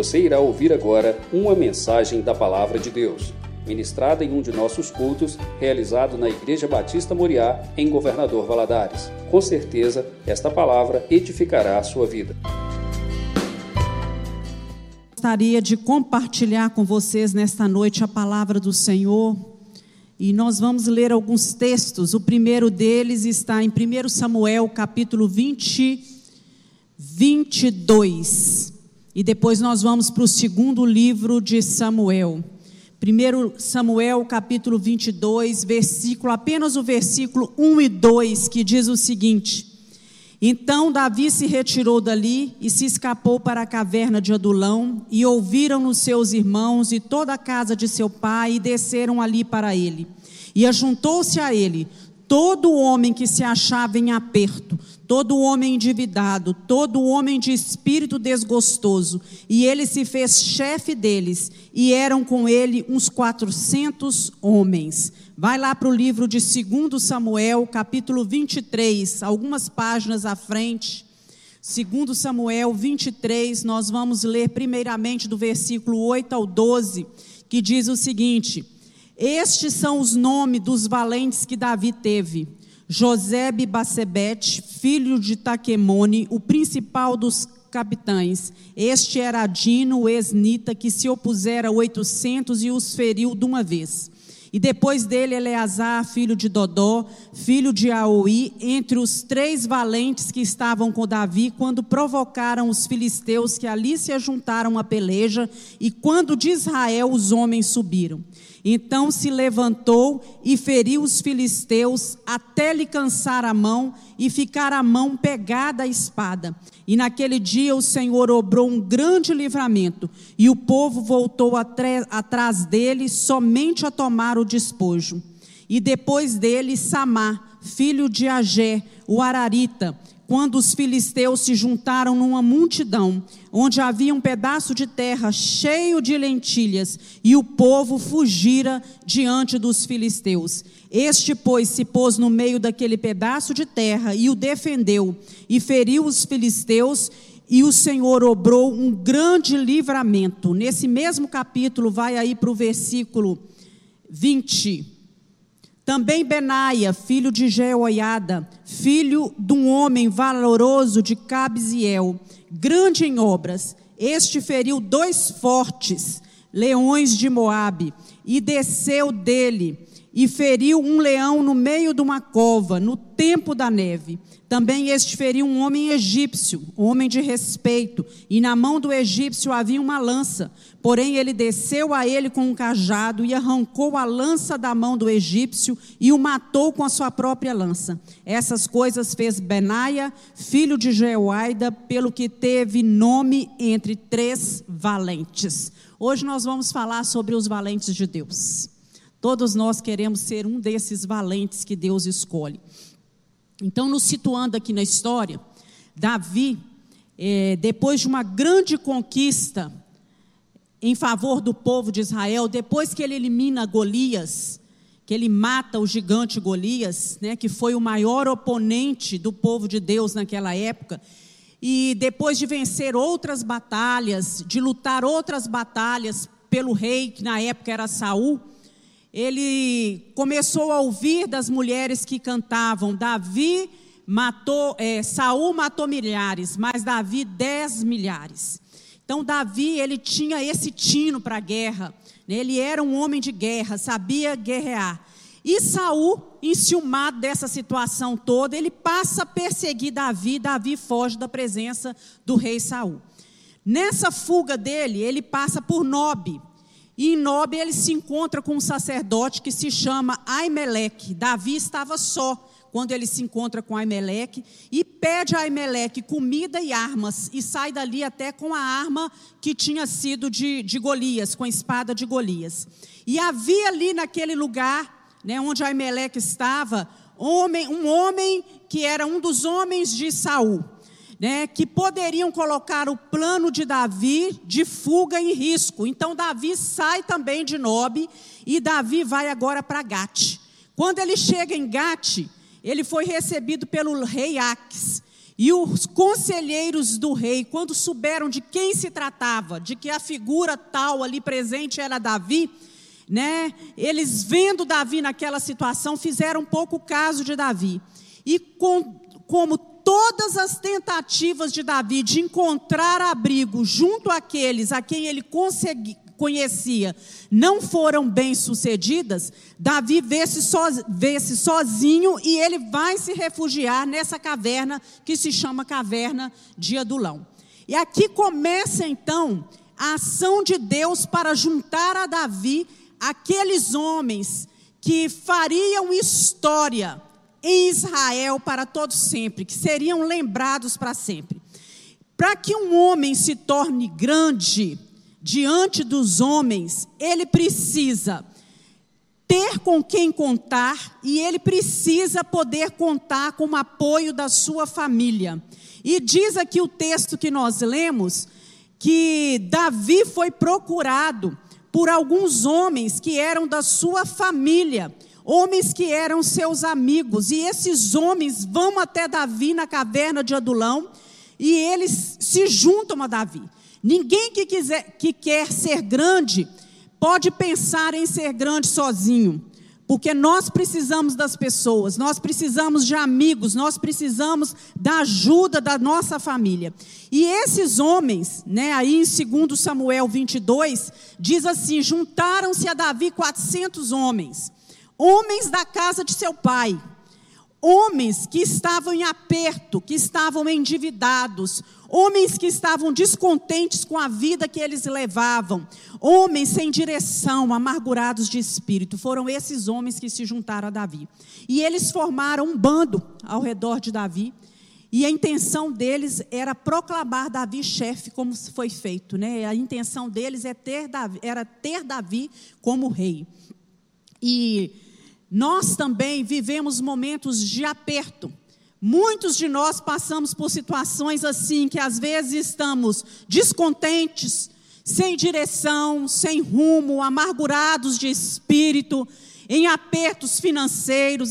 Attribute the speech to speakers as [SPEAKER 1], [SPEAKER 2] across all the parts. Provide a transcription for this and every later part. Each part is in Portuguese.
[SPEAKER 1] Você irá ouvir agora uma mensagem da Palavra de Deus, ministrada em um de nossos cultos, realizado na Igreja Batista Moriá, em Governador Valadares. Com certeza, esta palavra edificará a sua vida.
[SPEAKER 2] Gostaria de compartilhar com vocês nesta noite a palavra do Senhor. E nós vamos ler alguns textos. O primeiro deles está em 1 Samuel, capítulo 20, 22. E depois nós vamos para o segundo livro de Samuel. 1 Samuel, capítulo 22, versículo, apenas o versículo 1 e 2, que diz o seguinte: então Davi se retirou dali e se escapou para a caverna de Adulão, e ouviram-no seus irmãos e toda a casa de seu pai, e desceram ali para ele. E ajuntou-se a ele todo homem que se achava em aperto, todo homem endividado, todo homem de espírito desgostoso, e ele se fez chefe deles, e eram com ele uns quatrocentos homens. Vai lá para o livro de 2 Samuel, capítulo 23, algumas páginas à frente. 2 Samuel 23, nós vamos ler primeiramente do versículo 8 ao 12, que diz o seguinte: Estes são os nomes dos valentes que Davi teve Josebe Bacebete, filho de Taquemone, o principal dos capitães. Este era Dino, o esnita, que se opusera a oitocentos e os feriu de uma vez. E depois dele, Eleazar, filho de Dodó, filho de Aoi, entre os três valentes que estavam com Davi, quando provocaram os filisteus que ali se ajuntaram à peleja, e quando de Israel os homens subiram. Então se levantou e feriu os filisteus até lhe cansar a mão e ficar a mão pegada à espada. E naquele dia o Senhor obrou um grande livramento, e o povo voltou atrás dele somente a tomar o despojo. E depois dele Samá, filho de Agé, o Ararita, quando os filisteus se juntaram numa multidão, onde havia um pedaço de terra cheio de lentilhas, e o povo fugira diante dos filisteus. Este, pois, se pôs no meio daquele pedaço de terra e o defendeu, e feriu os filisteus, e o Senhor obrou um grande livramento. Nesse mesmo capítulo, vai aí para o versículo 20. Também Benaia, filho de Jeoiada, filho de um homem valoroso de Cabziel, grande em obras, este feriu dois fortes leões de Moabe e desceu dele e feriu um leão no meio de uma cova, no tempo da neve. Também este feriu um homem egípcio, homem de respeito, e na mão do egípcio havia uma lança. Porém, ele desceu a ele com um cajado e arrancou a lança da mão do egípcio e o matou com a sua própria lança. Essas coisas fez Benaia, filho de Jeoaida, pelo que teve nome entre três valentes. Hoje nós vamos falar sobre os valentes de Deus. Todos nós queremos ser um desses valentes que Deus escolhe. Então, nos situando aqui na história, Davi, é, depois de uma grande conquista em favor do povo de Israel, depois que ele elimina Golias, que ele mata o gigante Golias, né, que foi o maior oponente do povo de Deus naquela época, e depois de vencer outras batalhas, de lutar outras batalhas pelo rei, que na época era Saul, ele começou a ouvir das mulheres que cantavam: Davi matou, é, Saul matou milhares, mas Davi dez milhares. Então Davi ele tinha esse tino para a guerra. Né? Ele era um homem de guerra, sabia guerrear. E Saul, enciumado dessa situação toda, ele passa a perseguir Davi. Davi foge da presença do rei Saul. Nessa fuga dele, ele passa por Nob, e em Nob ele se encontra com um sacerdote que se chama Aimeleque. Davi estava só quando ele se encontra com Aimeleque e pede a Aimeleque comida e armas e sai dali até com a arma que tinha sido de, de Golias, com a espada de Golias. E havia ali naquele lugar, né, onde Aimeleque estava, homem, um homem que era um dos homens de Saul né, que poderiam colocar o plano de Davi de fuga em risco. Então Davi sai também de Nob e Davi vai agora para Gate. Quando ele chega em Gate, ele foi recebido pelo rei Aques. E os conselheiros do rei, quando souberam de quem se tratava, de que a figura tal ali presente era Davi, né? Eles vendo Davi naquela situação, fizeram pouco caso de Davi. E com, como todas as tentativas de Davi de encontrar abrigo junto àqueles a quem ele consegui, conhecia não foram bem sucedidas, Davi vê-se so, vê sozinho e ele vai se refugiar nessa caverna que se chama Caverna de Adulão. E aqui começa então a ação de Deus para juntar a Davi aqueles homens que fariam história em Israel para todos sempre, que seriam lembrados para sempre. Para que um homem se torne grande, diante dos homens, ele precisa ter com quem contar e ele precisa poder contar com o apoio da sua família. E diz aqui o texto que nós lemos que Davi foi procurado por alguns homens que eram da sua família, homens que eram seus amigos, e esses homens vão até Davi na caverna de Adulão e eles se juntam a Davi. Ninguém que, quiser, que quer ser grande pode pensar em ser grande sozinho, porque nós precisamos das pessoas, nós precisamos de amigos, nós precisamos da ajuda da nossa família. E esses homens, né, aí em 2 Samuel 22, diz assim: juntaram-se a Davi 400 homens, homens da casa de seu pai homens que estavam em aperto, que estavam endividados, homens que estavam descontentes com a vida que eles levavam, homens sem direção, amargurados de espírito. Foram esses homens que se juntaram a Davi. E eles formaram um bando ao redor de Davi. E a intenção deles era proclamar Davi chefe, como foi feito. Né? A intenção deles é ter Davi, era ter Davi como rei. E nós também vivemos momentos de aperto. Muitos de nós passamos por situações assim, que às vezes estamos descontentes, sem direção, sem rumo, amargurados de espírito, em apertos financeiros,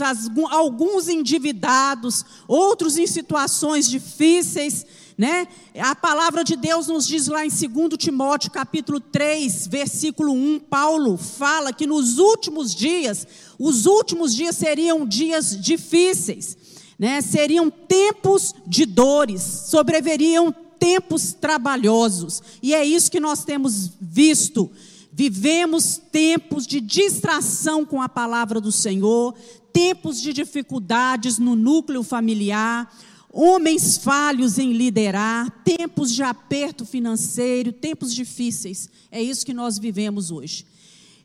[SPEAKER 2] alguns endividados, outros em situações difíceis, né? A palavra de Deus nos diz lá em 2 Timóteo, capítulo 3, versículo 1, Paulo fala que nos últimos dias, os últimos dias seriam dias difíceis, né? Seriam tempos de dores, sobreveriam tempos trabalhosos. E é isso que nós temos visto. Vivemos tempos de distração com a palavra do Senhor, tempos de dificuldades no núcleo familiar, homens falhos em liderar, tempos de aperto financeiro, tempos difíceis. É isso que nós vivemos hoje.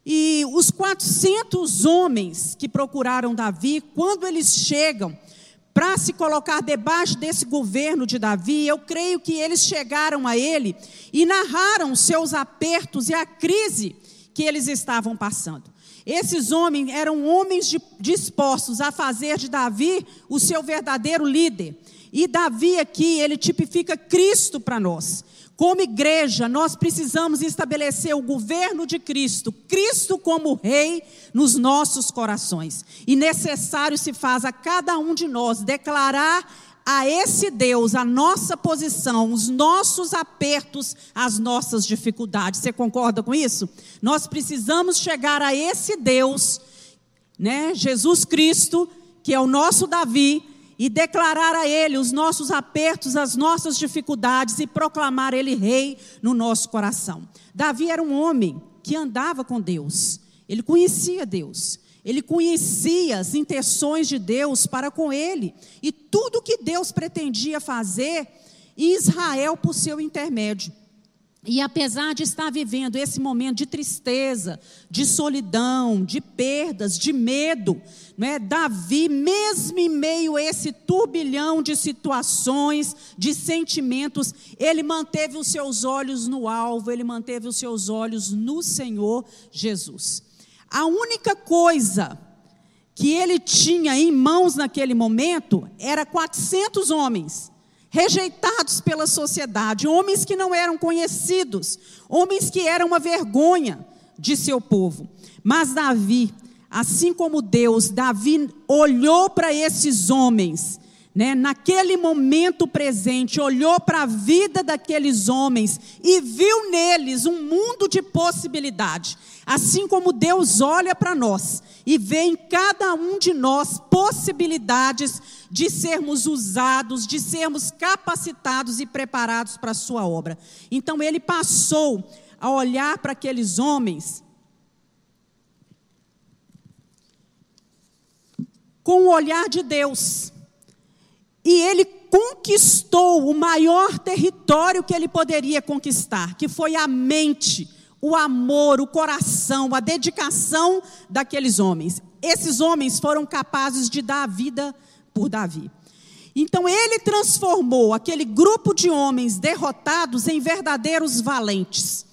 [SPEAKER 2] E os 400 homens que procuraram Davi, quando eles chegam para se colocar debaixo desse governo de Davi, eu creio que eles chegaram a ele e narraram seus apertos e a crise que eles estavam passando. Esses homens eram homens dispostos a fazer de Davi o seu verdadeiro líder. E Davi aqui, ele tipifica Cristo para nós. Como igreja, nós precisamos estabelecer o governo de Cristo, Cristo como Rei nos nossos corações. E necessário se faz a cada um de nós declarar a esse Deus a nossa posição, os nossos apertos, as nossas dificuldades. Você concorda com isso? Nós precisamos chegar a esse Deus, né? Jesus Cristo, que é o nosso Davi, e declarar a Ele os nossos apertos, as nossas dificuldades e proclamar Ele Rei no nosso coração. Davi era um homem que andava com Deus, ele conhecia Deus, ele conhecia as intenções de Deus para com ele e tudo que Deus pretendia fazer em Israel por seu intermédio. E apesar de estar vivendo esse momento de tristeza, de solidão, de perdas, de medo, é? Davi, mesmo em meio a esse turbilhão de situações, de sentimentos, ele manteve os seus olhos no alvo, ele manteve os seus olhos no Senhor Jesus. A única coisa que ele tinha em mãos naquele momento era 400 homens rejeitados pela sociedade, homens que não eram conhecidos, homens que eram uma vergonha de seu povo. Mas Davi, assim como Deus, Davi olhou para esses homens, né, naquele momento presente, olhou para a vida daqueles homens e viu neles um mundo de possibilidade. Assim como Deus olha para nós e vê em cada um de nós possibilidades de sermos usados, de sermos capacitados e preparados para a sua obra. Então ele passou a olhar para aqueles homens com o olhar de Deus. E ele conquistou o maior território que ele poderia conquistar, que foi a mente, o amor, o coração, a dedicação daqueles homens. Esses homens foram capazes de dar a vida por Davi. Então ele transformou aquele grupo de homens derrotados em verdadeiros valentes.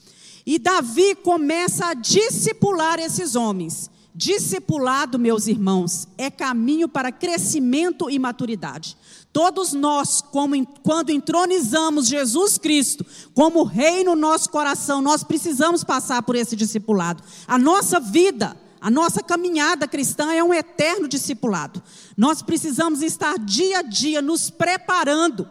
[SPEAKER 2] E Davi começa a discipular esses homens. Discipulado, meus irmãos, é caminho para crescimento e maturidade. Todos nós, como, quando entronizamos Jesus Cristo como Rei no nosso coração, nós precisamos passar por esse discipulado. A nossa vida, a nossa caminhada cristã é um eterno discipulado. Nós precisamos estar dia a dia nos preparando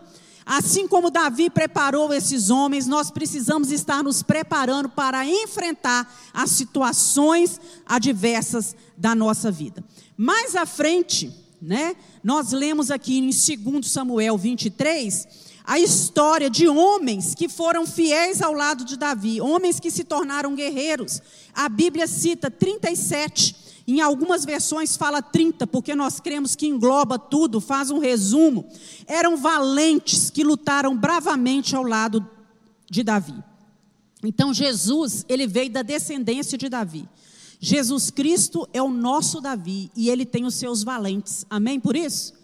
[SPEAKER 2] Assim como Davi preparou esses homens, nós precisamos estar nos preparando para enfrentar as situações adversas da nossa vida. Mais à frente, né, nós lemos aqui em 2 Samuel 23 a história de homens que foram fiéis ao lado de Davi, homens que se tornaram guerreiros. A Bíblia cita 37 em algumas versões fala 30, porque nós cremos que engloba tudo, faz um resumo. Eram valentes que lutaram bravamente ao lado de Davi. Então Jesus, ele veio da descendência de Davi. Jesus Cristo é o nosso Davi e ele tem os seus valentes. Amém por isso?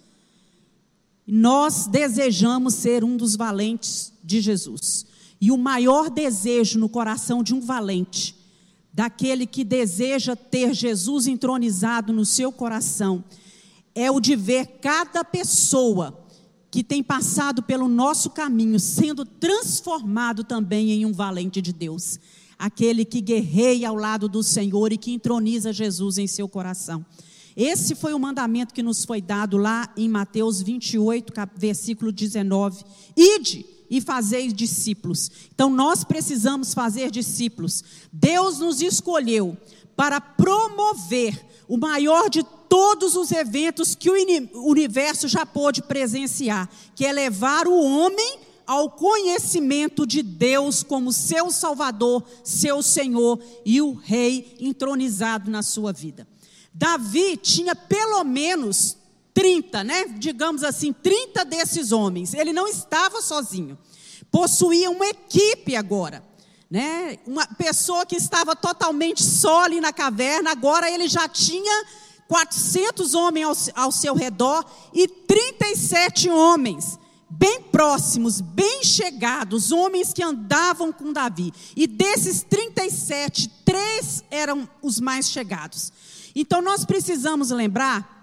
[SPEAKER 2] Nós desejamos ser um dos valentes de Jesus. E o maior desejo no coração de um valente daquele que deseja ter Jesus entronizado no seu coração, é o de ver cada pessoa que tem passado pelo nosso caminho sendo transformado também em um valente de Deus, aquele que guerreia ao lado do Senhor e que entroniza Jesus em seu coração. Esse foi o mandamento que nos foi dado lá em Mateus 28, versículo 19. Ide e fazeis discípulos. Então nós precisamos fazer discípulos. Deus nos escolheu para promover o maior de todos os eventos que o universo já pôde presenciar, que é levar o homem ao conhecimento de Deus como seu Salvador, seu Senhor e o Rei entronizado na sua vida. Davi tinha pelo menos 30, né? Digamos assim, 30 desses homens. Ele não estava sozinho. Possuía uma equipe agora. Né? Uma pessoa que estava totalmente só ali na caverna, agora ele já tinha 400 homens ao, ao seu redor e 37 homens bem próximos, bem chegados, homens que andavam com Davi. E desses 37, três eram os mais chegados. Então nós precisamos lembrar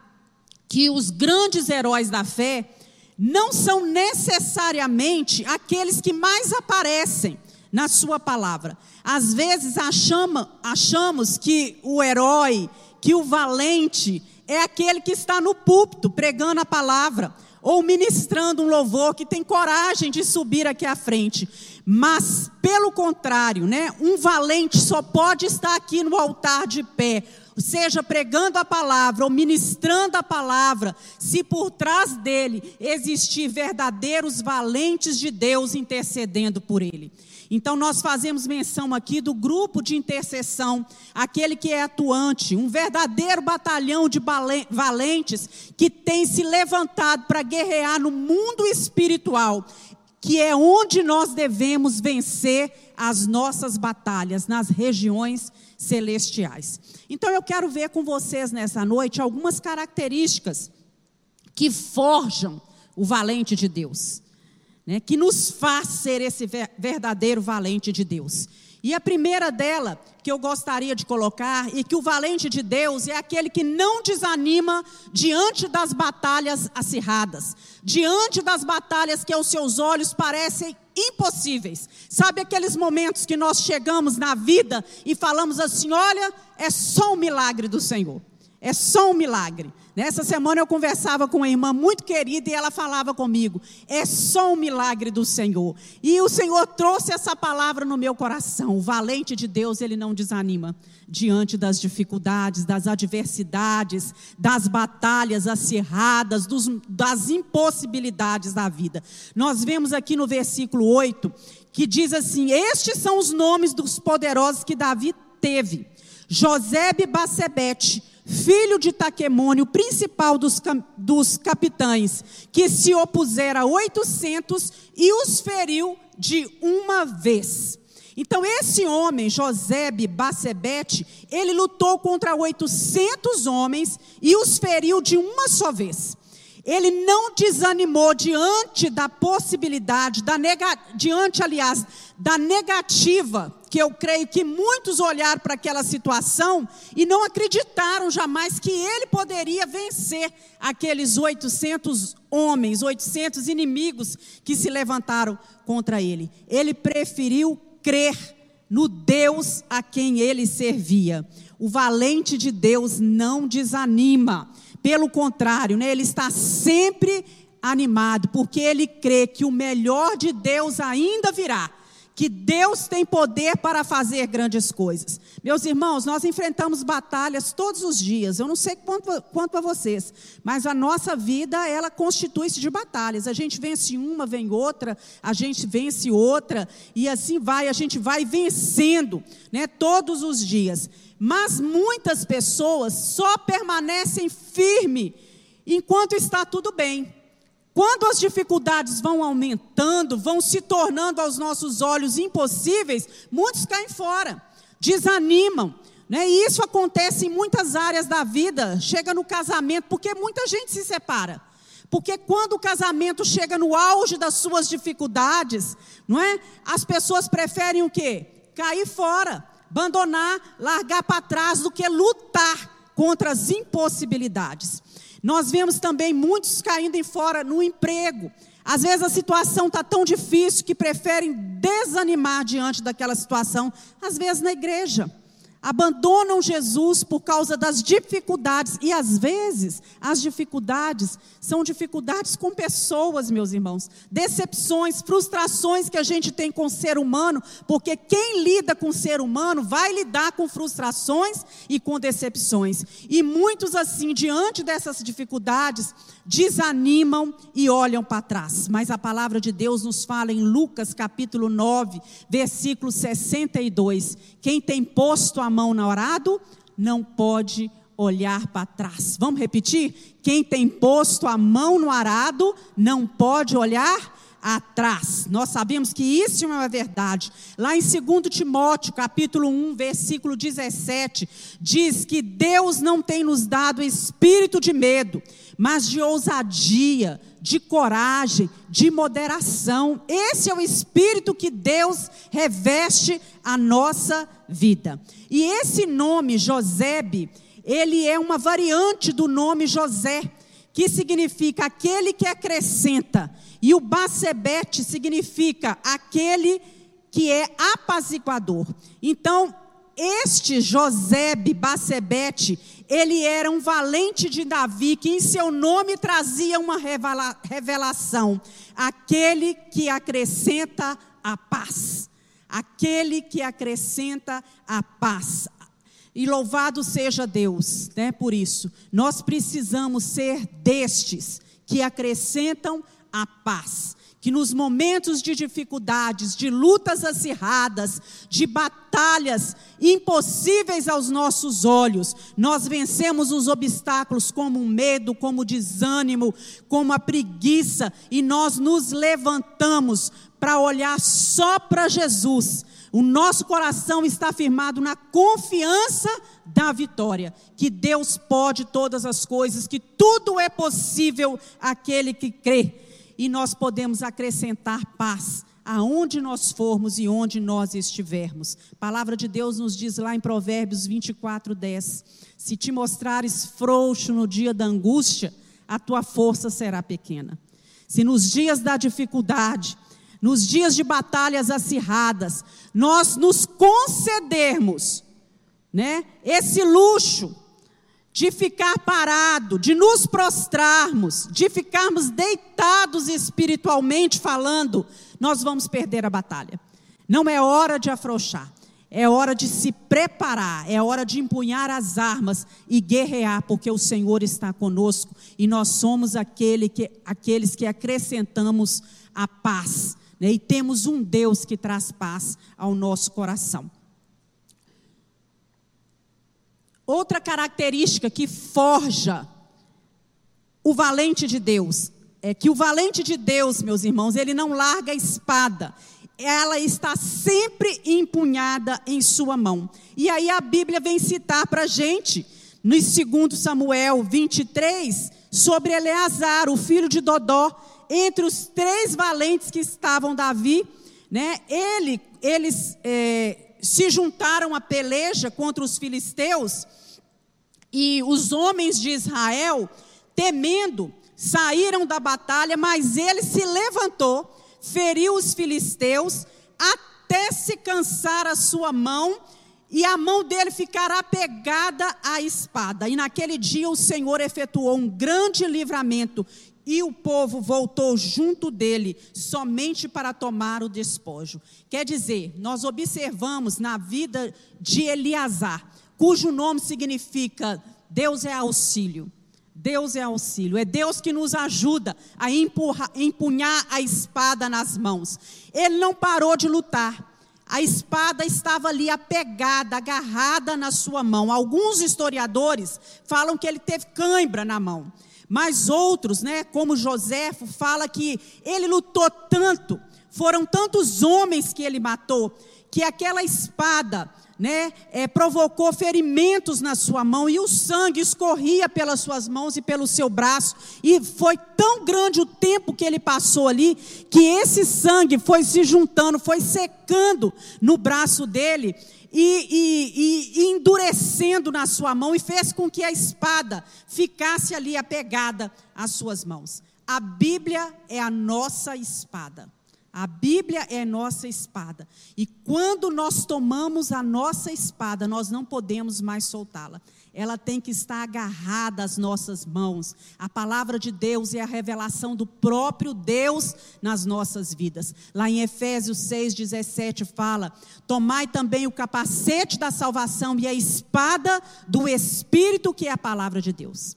[SPEAKER 2] que os grandes heróis da fé não são necessariamente aqueles que mais aparecem na sua palavra. Às vezes achama, achamos que o herói, que o valente, é aquele que está no púlpito pregando a palavra ou ministrando um louvor que tem coragem de subir aqui à frente. Mas, pelo contrário, né, um valente só pode estar aqui no altar de pé seja pregando a palavra ou ministrando a palavra, se por trás dele existir verdadeiros valentes de Deus intercedendo por ele. Então, nós fazemos menção aqui do grupo de intercessão, aquele que é atuante, um verdadeiro batalhão de valentes que tem se levantado para guerrear no mundo espiritual, que é onde nós devemos vencer as nossas batalhas, nas regiões celestiais. Então eu quero ver com vocês nessa noite algumas características que forjam o valente de Deus, né, que nos faz ser esse verdadeiro valente de Deus. E a primeira dela que eu gostaria de colocar e que o valente de Deus é aquele que não desanima diante das batalhas acirradas, diante das batalhas que aos seus olhos parecem impossíveis. Sabe aqueles momentos que nós chegamos na vida e falamos assim: olha, é só um milagre do Senhor. É só um milagre. Nessa semana eu conversava com uma irmã muito querida e ela falava comigo: é só um milagre do Senhor. E o Senhor trouxe essa palavra no meu coração. O valente de Deus, ele não desanima diante das dificuldades, das adversidades, das batalhas acirradas, dos, das impossibilidades da vida. Nós vemos aqui no versículo 8 que diz assim: Estes são os nomes dos poderosos que Davi teve: Josebe Bacebete filho de Taquemônio, principal dos, dos capitães, que se opusera a 800 e os feriu de uma vez. Então, esse homem, Josebe Bacebete, ele lutou contra 800 homens e os feriu de uma só vez. Ele não desanimou diante da possibilidade, da nega, diante, aliás, da negativa, que eu creio que muitos olharam para aquela situação e não acreditaram jamais que ele poderia vencer aqueles 800 homens, 800 inimigos que se levantaram contra ele. Ele preferiu crer no Deus a quem ele servia. O valente de Deus não desanima. Pelo contrário, né, ele está sempre animado, porque ele crê que o melhor de Deus ainda virá que Deus tem poder para fazer grandes coisas. Meus irmãos, nós enfrentamos batalhas todos os dias. Eu não sei quanto, quanto a vocês, mas a nossa vida, ela constitui-se de batalhas. A gente vence uma, vem outra, a gente vence outra, e assim vai, a gente vai vencendo, né, todos os dias. Mas muitas pessoas só permanecem firmes enquanto está tudo bem. Quando as dificuldades vão aumentando, vão se tornando aos nossos olhos impossíveis, muitos caem fora, desanimam. Né? E isso acontece em muitas áreas da vida. Chega no casamento, porque muita gente se separa. Porque quando o casamento chega no auge das suas dificuldades, não é? As pessoas preferem o quê? Cair fora, abandonar, largar para trás do que lutar contra as impossibilidades. Nós vemos também muitos caindo em fora no emprego. Às vezes a situação está tão difícil que preferem desanimar diante daquela situação, às vezes na igreja abandonam Jesus por causa das dificuldades, e às vezes as dificuldades são dificuldades com pessoas, meus irmãos, decepções, frustrações que a gente tem com o ser humano, porque quem lida com o ser humano vai lidar com frustrações e com decepções, e muitos assim, diante dessas dificuldades, desanimam e olham para trás, mas a palavra de Deus nos fala em Lucas capítulo 9, versículo 62, quem tem posto a mão no arado não pode olhar para trás. Vamos repetir? Quem tem posto a mão no arado não pode olhar atrás. Nós sabemos que isso é uma verdade. Lá em 2 Timóteo, capítulo 1, versículo 17, diz que Deus não tem nos dado espírito de medo, mas de ousadia, de coragem, de moderação. Esse é o espírito que Deus reveste a nossa vida. E esse nome, Josebe, ele é uma variante do nome José, que significa aquele que acrescenta. E o Bacebete significa aquele que é apaziguador. Então, este Josebe Bacebete, ele era um valente de Davi, que em seu nome trazia uma revelação: aquele que acrescenta a paz. Aquele que acrescenta a paz. E louvado seja Deus, né, por isso. Nós precisamos ser destes que acrescentam a paz que nos momentos de dificuldades, de lutas acirradas, de batalhas impossíveis aos nossos olhos, nós vencemos os obstáculos como o medo, como o desânimo, como a preguiça, e nós nos levantamos para olhar só para Jesus. O nosso coração está firmado na confiança da vitória, que Deus pode todas as coisas, que tudo é possível àquele que crê e nós podemos acrescentar paz aonde nós formos e onde nós estivermos. A palavra de Deus nos diz lá em Provérbios 24, 10: Se te mostrares frouxo no dia da angústia, a tua força será pequena. Se nos dias da dificuldade, nos dias de batalhas acirradas, nós nos concedermos, né, esse luxo de ficar parado, de nos prostrarmos, de ficarmos deitados espiritualmente falando, nós vamos perder a batalha. Não é hora de afrouxar. É hora de se preparar, é hora de empunhar as armas e guerrear, porque o Senhor está conosco e nós somos aquele que, aqueles que acrescentamos a paz. Né? E temos um Deus que traz paz ao nosso coração. Outra característica que forja o valente de Deus é que o valente de Deus, meus irmãos, ele não larga a espada, ela está sempre empunhada em sua mão. E aí a Bíblia vem citar para a gente, no 2 Samuel 23, sobre Eleazar, o filho de Dodó, entre os três valentes que estavam Davi, né? Ele, eles é, se juntaram à peleja contra os filisteus e os homens de Israel, temendo, saíram da batalha, mas ele se levantou feriu os filisteus até se cansar a sua mão e a mão dele ficará pegada à espada. E naquele dia o Senhor efetuou um grande livramento e o povo voltou junto dele somente para tomar o despojo. Quer dizer, nós observamos na vida de Eliasar, cujo nome significa Deus é auxílio. Deus é auxílio, é Deus que nos ajuda a empunhar a espada nas mãos. Ele não parou de lutar. A espada estava ali apegada, agarrada na sua mão. Alguns historiadores falam que ele teve cãibra na mão. Mas outros, né, como Joséfo, fala que ele lutou tanto, foram tantos homens que ele matou, que aquela espada né, é, provocou ferimentos na sua mão e o sangue escorria pelas suas mãos e pelo seu braço. E foi tão grande o tempo que ele passou ali, que esse sangue foi se juntando, foi secando no braço dele. E, e, e, endurecendo na sua mão e fez com que a espada ficasse ali apegada às suas mãos. A Bíblia é a nossa espada. A Bíblia é nossa espada. E quando nós tomamos a nossa espada, nós não podemos mais soltá-la. Ela tem que estar agarrada às nossas mãos. A palavra de Deus é a revelação do próprio Deus nas nossas vidas. Lá em Efésios 6,17 fala: Tomai também o capacete da salvação e a espada do Espírito, que é a palavra de Deus.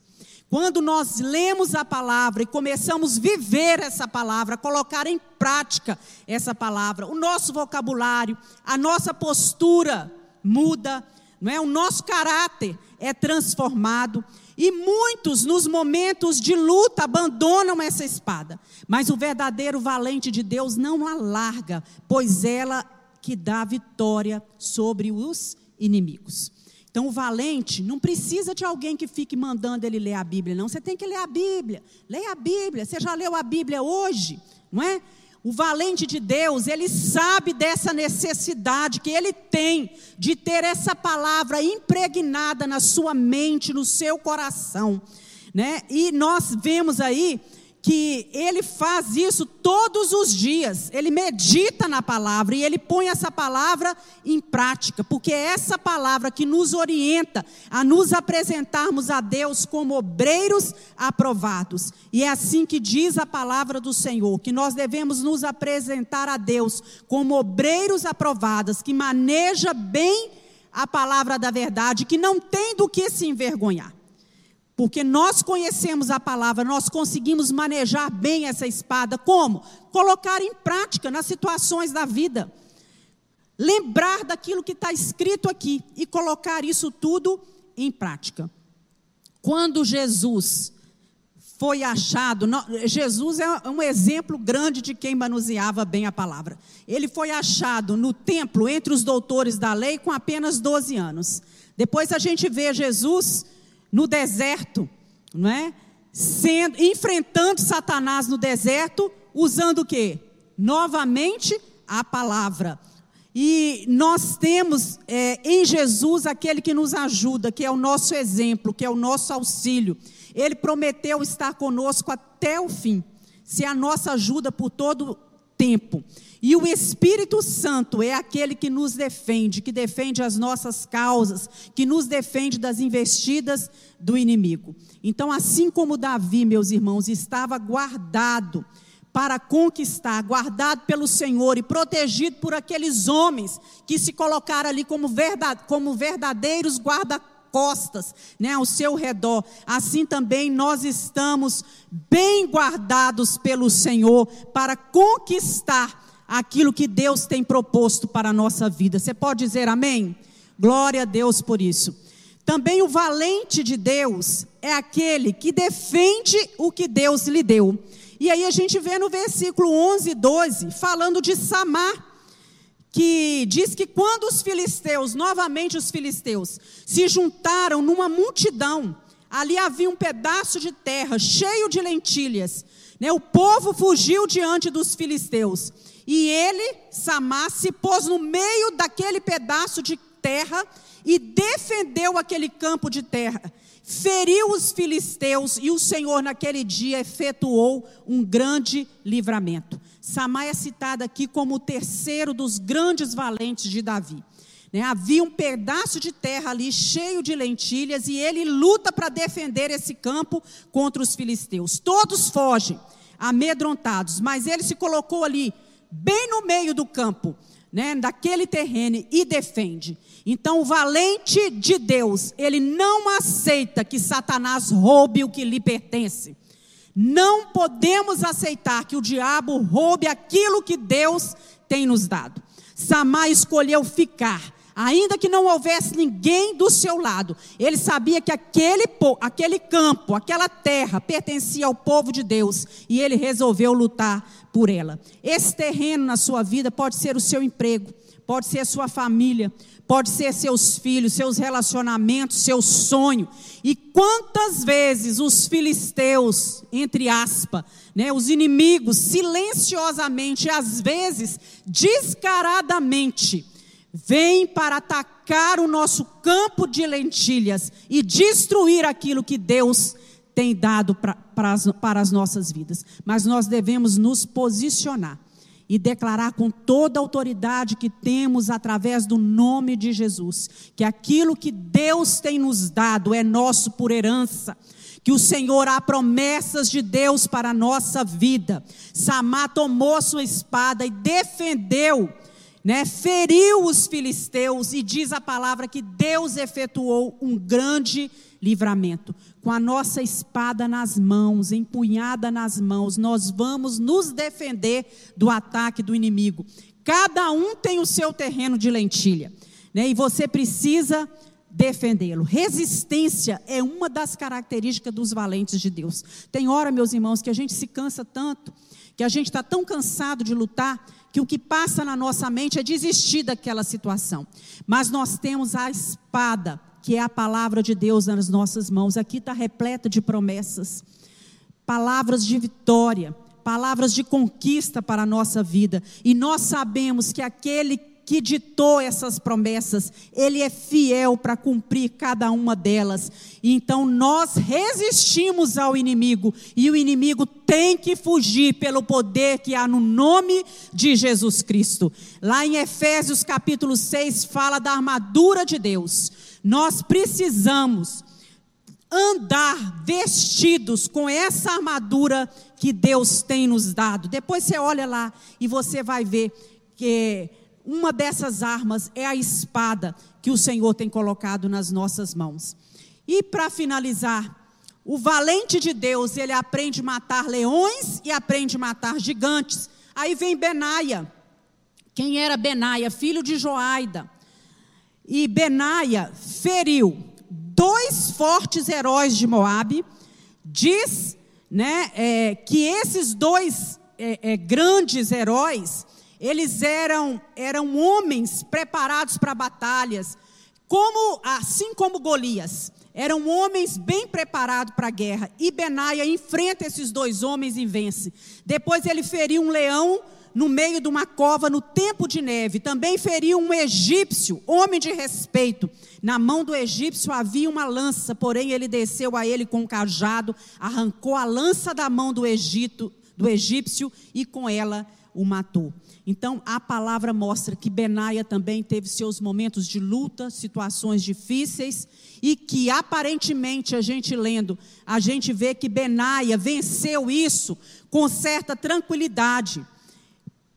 [SPEAKER 2] Quando nós lemos a palavra e começamos a viver essa palavra, colocar em prática essa palavra, o nosso vocabulário, a nossa postura muda, não é? O nosso caráter é transformado. E muitos, nos momentos de luta, abandonam essa espada. Mas o verdadeiro valente de Deus não a larga, pois ela que dá vitória sobre os inimigos. Então, o valente não precisa de alguém que fique mandando ele ler a Bíblia, não. Você tem que ler a Bíblia. Leia a Bíblia. Você já leu a Bíblia hoje, não é? O valente de Deus, ele sabe dessa necessidade que ele tem de ter essa palavra impregnada na sua mente, no seu coração, né? E nós vemos aí que ele faz isso todos os dias. Ele medita na palavra e ele põe essa palavra em prática, porque é essa palavra que nos orienta a nos apresentarmos a Deus como obreiros aprovados. E é assim que diz a palavra do Senhor, que nós devemos nos apresentar a Deus como obreiros aprovados, que maneja bem a palavra da verdade, que não tem do que se envergonhar. Porque nós conhecemos a palavra, nós conseguimos manejar bem essa espada. Como? Colocar em prática nas situações da vida. Lembrar daquilo que está escrito aqui e colocar isso tudo em prática. Quando Jesus foi achado, Jesus é um exemplo grande de quem manuseava bem a palavra. Ele foi achado no templo entre os doutores da lei com apenas 12 anos. Depois a gente vê Jesus no deserto, não é? Sendo, enfrentando Satanás no deserto, usando o quê? Novamente a palavra. E nós temos é, em Jesus aquele que nos ajuda, que é o nosso exemplo, que é o nosso auxílio. Ele prometeu estar conosco até o fim. Se a nossa ajuda por todo tempo. E o Espírito Santo é aquele que nos defende, que defende as nossas causas, que nos defende das investidas do inimigo. Então, assim como Davi, meus irmãos, estava guardado para conquistar, guardado pelo Senhor e protegido por aqueles homens que se colocaram ali como, verdade, como verdadeiros guarda-costas né, ao seu redor. Assim também nós estamos bem guardados pelo Senhor para conquistar aquilo que Deus tem proposto para a nossa vida. Você pode dizer amém? Glória a Deus por isso. Também o valente de Deus é aquele que defende o que Deus lhe deu. E aí a gente vê no versículo 11 e 12, falando de Samar, que diz que quando os filisteus, novamente os filisteus, se juntaram numa multidão, ali havia um pedaço de terra cheio de lentilhas. Né? O povo fugiu diante dos filisteus. E ele, Samar, se pôs no meio daquele pedaço de terra e defendeu aquele campo de terra feriu os filisteus e o Senhor naquele dia efetuou um grande livramento. Samá é citado aqui como o terceiro dos grandes valentes de Davi. Né? Havia um pedaço de terra ali cheio de lentilhas e ele luta para defender esse campo contra os filisteus. Todos fogem, amedrontados, mas ele se colocou ali, bem no meio do campo, né, daquele terreno e defende. Então, o valente de Deus, ele não aceita que Satanás roube o que lhe pertence. Não podemos aceitar que o diabo roube aquilo que Deus tem nos dado. Samar escolheu ficar, ainda que não houvesse ninguém do seu lado. Ele sabia que aquele, aquele campo, aquela terra pertencia ao povo de Deus e ele resolveu lutar por ela. Esse terreno na sua vida pode ser o seu emprego, pode ser a sua família, pode ser seus filhos, seus relacionamentos, seu sonho. E quantas vezes os filisteus, entre aspas, né, os inimigos, silenciosamente, às vezes descaradamente, vêm para atacar o nosso campo de lentilhas e destruir aquilo que Deus tem dado pra, pra as, para as nossas vidas. Mas nós devemos nos posicionar e declarar com toda a autoridade que temos através do nome de Jesus, que aquilo que Deus tem nos dado é nosso por herança, que o Senhor há promessas de Deus para a nossa vida. Samá tomou sua espada e defendeu, né, feriu os filisteus e diz a palavra que Deus efetuou um grande livramento com a nossa espada nas mãos, empunhada nas mãos, nós vamos nos defender do ataque do inimigo. Cada um tem o seu terreno de lentilha, né? E você precisa defendê-lo. Resistência é uma das características dos valentes de Deus. Tem hora, meus irmãos, que a gente se cansa tanto, que a gente está tão cansado de lutar, que o que passa na nossa mente é desistir daquela situação. Mas nós temos a espada que é a palavra de Deus nas nossas mãos. Aqui está repleta de promessas, palavras de vitória, palavras de conquista para a nossa vida. E nós sabemos que aquele que ditou essas promessas, ele é fiel para cumprir cada uma delas. Então nós resistimos ao inimigo e o inimigo tem que fugir pelo poder que há no nome de Jesus Cristo. Lá em Efésios capítulo 6 fala da armadura de Deus nós precisamos andar vestidos com essa armadura que Deus tem nos dado. Depois você olha lá e você vai ver que uma dessas armas é a espada que o Senhor tem colocado nas nossas mãos. E para finalizar, o valente de Deus, ele aprende a matar leões e aprende a matar gigantes. Aí vem Benaia. Quem era Benaia? Filho de Joaida e Benaia feriu dois fortes heróis de Moabe, diz né, é, que esses dois é, é, grandes heróis, eles eram, eram homens preparados para batalhas, como assim como Golias. Eram homens bem preparados para a guerra. E Benaia enfrenta esses dois homens e vence. Depois ele feriu um leão no meio de uma cova no tempo de neve. Também feriu um egípcio, homem de respeito. Na mão do egípcio havia uma lança, porém ele desceu a ele com um cajado, arrancou a lança da mão do Egito, do egípcio e com ela o matou. Então, a palavra mostra que Benaia também teve seus momentos de luta, situações difíceis, e que aparentemente, a gente lendo, a gente vê que Benaia venceu isso com certa tranquilidade.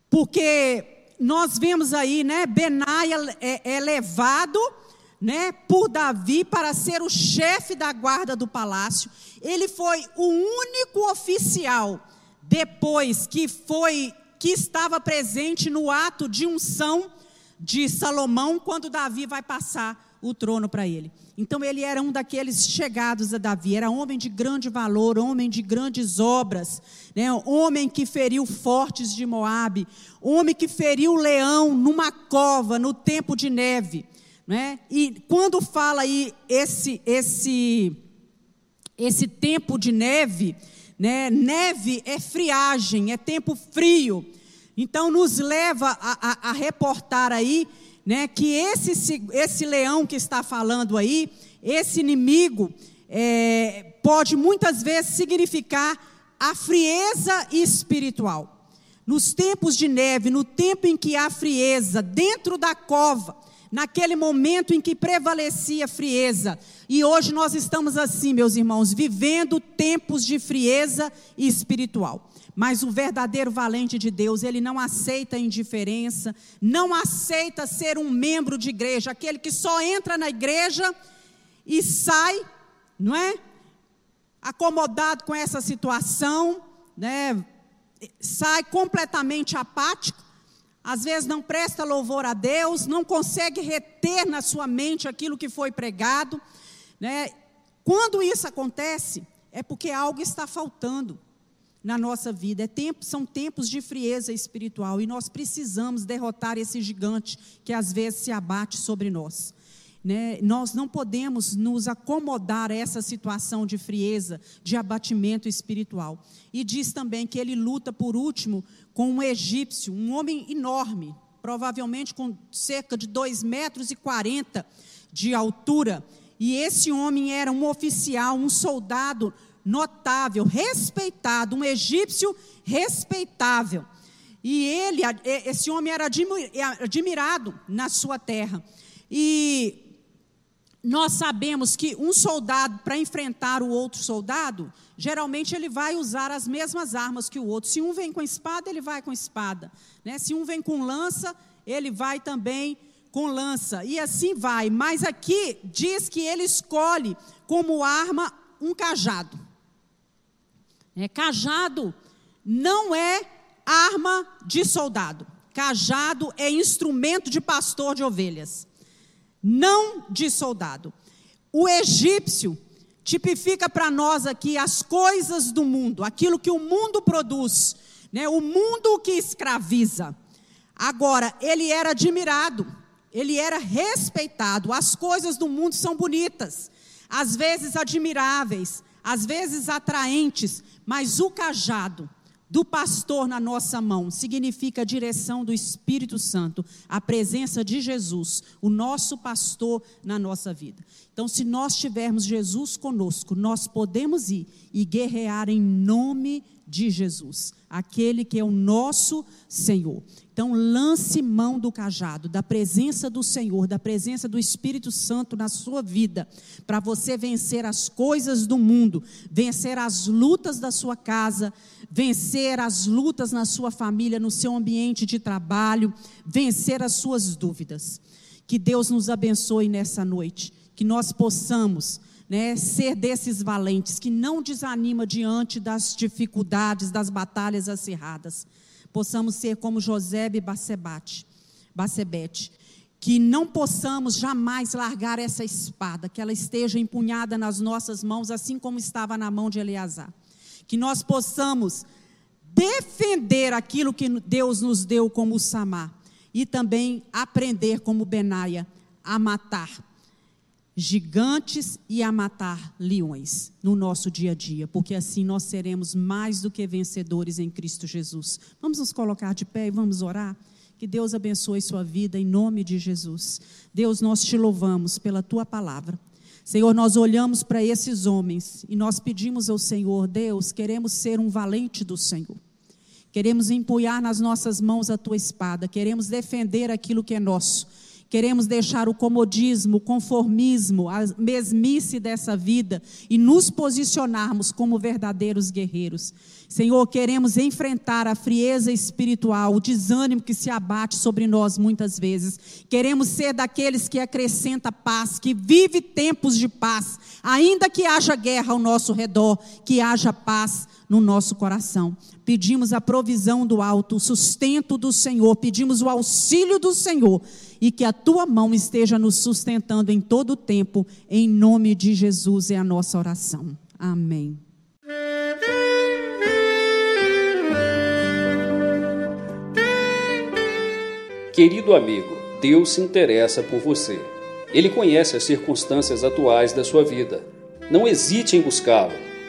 [SPEAKER 2] Porque nós vemos aí, né, Benaia é, é levado né, por Davi para ser o chefe da guarda do palácio. Ele foi o único oficial depois que foi que estava presente no ato de unção de Salomão quando Davi vai passar o trono para ele. Então ele era um daqueles chegados a Davi, era homem de grande valor, homem de grandes obras, né? homem que feriu fortes de Moabe, homem que feriu leão numa cova no tempo de neve. Né? E quando fala aí esse, esse, esse tempo de neve, né? neve é friagem, é tempo frio. Então nos leva a, a, a reportar aí né, que esse, esse leão que está falando aí, esse inimigo, é, pode muitas vezes significar a frieza espiritual. Nos tempos de neve, no tempo em que há frieza, dentro da cova, naquele momento em que prevalecia frieza. E hoje nós estamos assim, meus irmãos, vivendo tempos de frieza espiritual. Mas o verdadeiro valente de Deus, ele não aceita indiferença, não aceita ser um membro de igreja, aquele que só entra na igreja e sai, não é? Acomodado com essa situação, né? Sai completamente apático às vezes não presta louvor a Deus, não consegue reter na sua mente aquilo que foi pregado. Né? Quando isso acontece, é porque algo está faltando na nossa vida. É tempo, são tempos de frieza espiritual e nós precisamos derrotar esse gigante que às vezes se abate sobre nós. Né? Nós não podemos nos acomodar a essa situação de frieza, de abatimento espiritual. E diz também que ele luta, por último, com um egípcio, um homem enorme, provavelmente com cerca de 2 metros e 40 de altura. E esse homem era um oficial, um soldado notável, respeitado, um egípcio respeitável. E ele, esse homem era admirado na sua terra. E nós sabemos que um soldado, para enfrentar o outro soldado, geralmente ele vai usar as mesmas armas que o outro. Se um vem com espada, ele vai com espada. Né? Se um vem com lança, ele vai também com lança. E assim vai. Mas aqui diz que ele escolhe como arma um cajado. É, cajado não é arma de soldado. Cajado é instrumento de pastor de ovelhas não de soldado. O egípcio tipifica para nós aqui as coisas do mundo, aquilo que o mundo produz, né? o mundo que escraviza. Agora, ele era admirado, ele era respeitado. As coisas do mundo são bonitas, às vezes admiráveis, às vezes atraentes, mas o cajado, do pastor na nossa mão significa a direção do Espírito Santo, a presença de Jesus, o nosso pastor na nossa vida. Então, se nós tivermos Jesus conosco, nós podemos ir e guerrear em nome de Jesus, aquele que é o nosso Senhor. Então, lance mão do cajado, da presença do Senhor, da presença do Espírito Santo na sua vida, para você vencer as coisas do mundo, vencer as lutas da sua casa, vencer as lutas na sua família, no seu ambiente de trabalho, vencer as suas dúvidas. Que Deus nos abençoe nessa noite, que nós possamos né, ser desses valentes que não desanima diante das dificuldades, das batalhas acirradas possamos ser como José e Bacebate, Bacebete, que não possamos jamais largar essa espada, que ela esteja empunhada nas nossas mãos, assim como estava na mão de Eleazar. Que nós possamos defender aquilo que Deus nos deu como Samar e também aprender como Benaia a matar gigantes e a matar leões no nosso dia a dia, porque assim nós seremos mais do que vencedores em Cristo Jesus. Vamos nos colocar de pé e vamos orar? Que Deus abençoe sua vida em nome de Jesus. Deus, nós te louvamos pela tua palavra. Senhor, nós olhamos para esses homens e nós pedimos ao Senhor, Deus, queremos ser um valente do Senhor. Queremos empunhar nas nossas mãos a tua espada, queremos defender aquilo que é nosso. Queremos deixar o comodismo, o conformismo, a mesmice dessa vida e nos posicionarmos como verdadeiros guerreiros. Senhor, queremos enfrentar a frieza espiritual, o desânimo que se abate sobre nós muitas vezes. Queremos ser daqueles que acrescenta paz, que vive tempos de paz, ainda que haja guerra ao nosso redor, que haja paz no nosso coração. Pedimos a provisão do alto, o sustento do Senhor, pedimos o auxílio do Senhor e que a tua mão esteja nos sustentando em todo o tempo, em nome de Jesus é a nossa oração. Amém.
[SPEAKER 1] Querido amigo, Deus se interessa por você. Ele conhece as circunstâncias atuais da sua vida. Não hesite em buscá-lo.